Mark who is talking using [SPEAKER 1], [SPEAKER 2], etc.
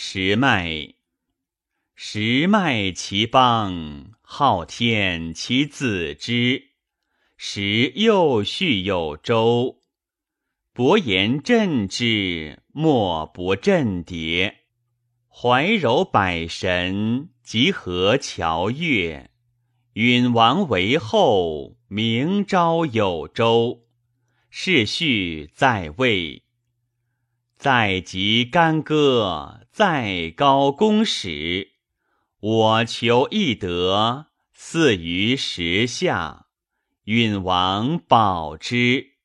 [SPEAKER 1] 时迈。时迈其邦，昊天其子之。时又续有周。伯言震之，莫不震迭。怀柔百神，集合乔乐。允王为后，明朝有周。世序在位。在即干戈，再高公使。我求一德，赐于时下。允王保之。